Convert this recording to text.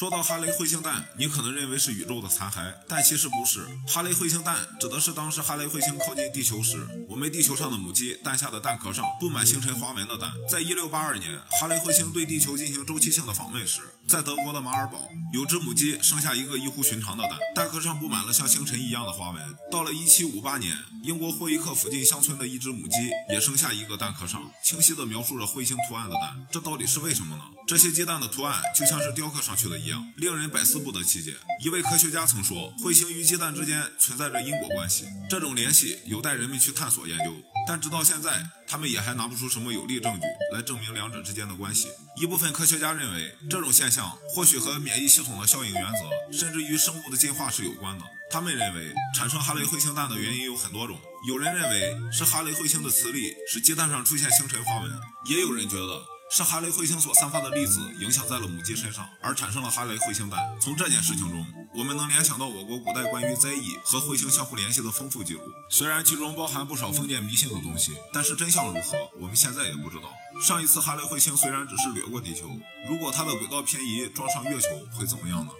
说到哈雷彗星弹，你可能认为是宇宙的残骸，但其实不是。哈雷彗星弹指的是当时哈雷彗星靠近地球时，我们地球上的母鸡蛋下的蛋壳上布满星辰花纹的蛋。在一六八二年，哈雷彗星对地球进行周期性的访问时，在德国的马尔堡，有只母鸡生下一个异乎寻常的蛋，蛋壳上布满了像星辰一样的花纹。到了一七五八年，英国霍伊克附近乡村的一只母鸡也生下一个蛋壳上清晰地描述着彗星图案的蛋，这到底是为什么呢？这些鸡蛋的图案就像是雕刻上去的一样，令人百思不得其解。一位科学家曾说，彗星与鸡蛋之间存在着因果关系，这种联系有待人们去探索研究。但直到现在，他们也还拿不出什么有力证据来证明两者之间的关系。一部分科学家认为，这种现象或许和免疫系统的效应原则，甚至与生物的进化是有关的。他们认为，产生哈雷彗星蛋的原因有很多种。有人认为是哈雷彗星的磁力使鸡蛋上出现星辰花纹，也有人觉得。是哈雷彗星所散发的粒子影响在了母鸡身上，而产生了哈雷彗星蛋。从这件事情中，我们能联想到我国古代关于灾异和彗星相互联系的丰富记录。虽然其中包含不少封建迷信的东西，但是真相如何，我们现在也不知道。上一次哈雷彗星虽然只是掠过地球，如果它的轨道偏移撞上月球，会怎么样呢？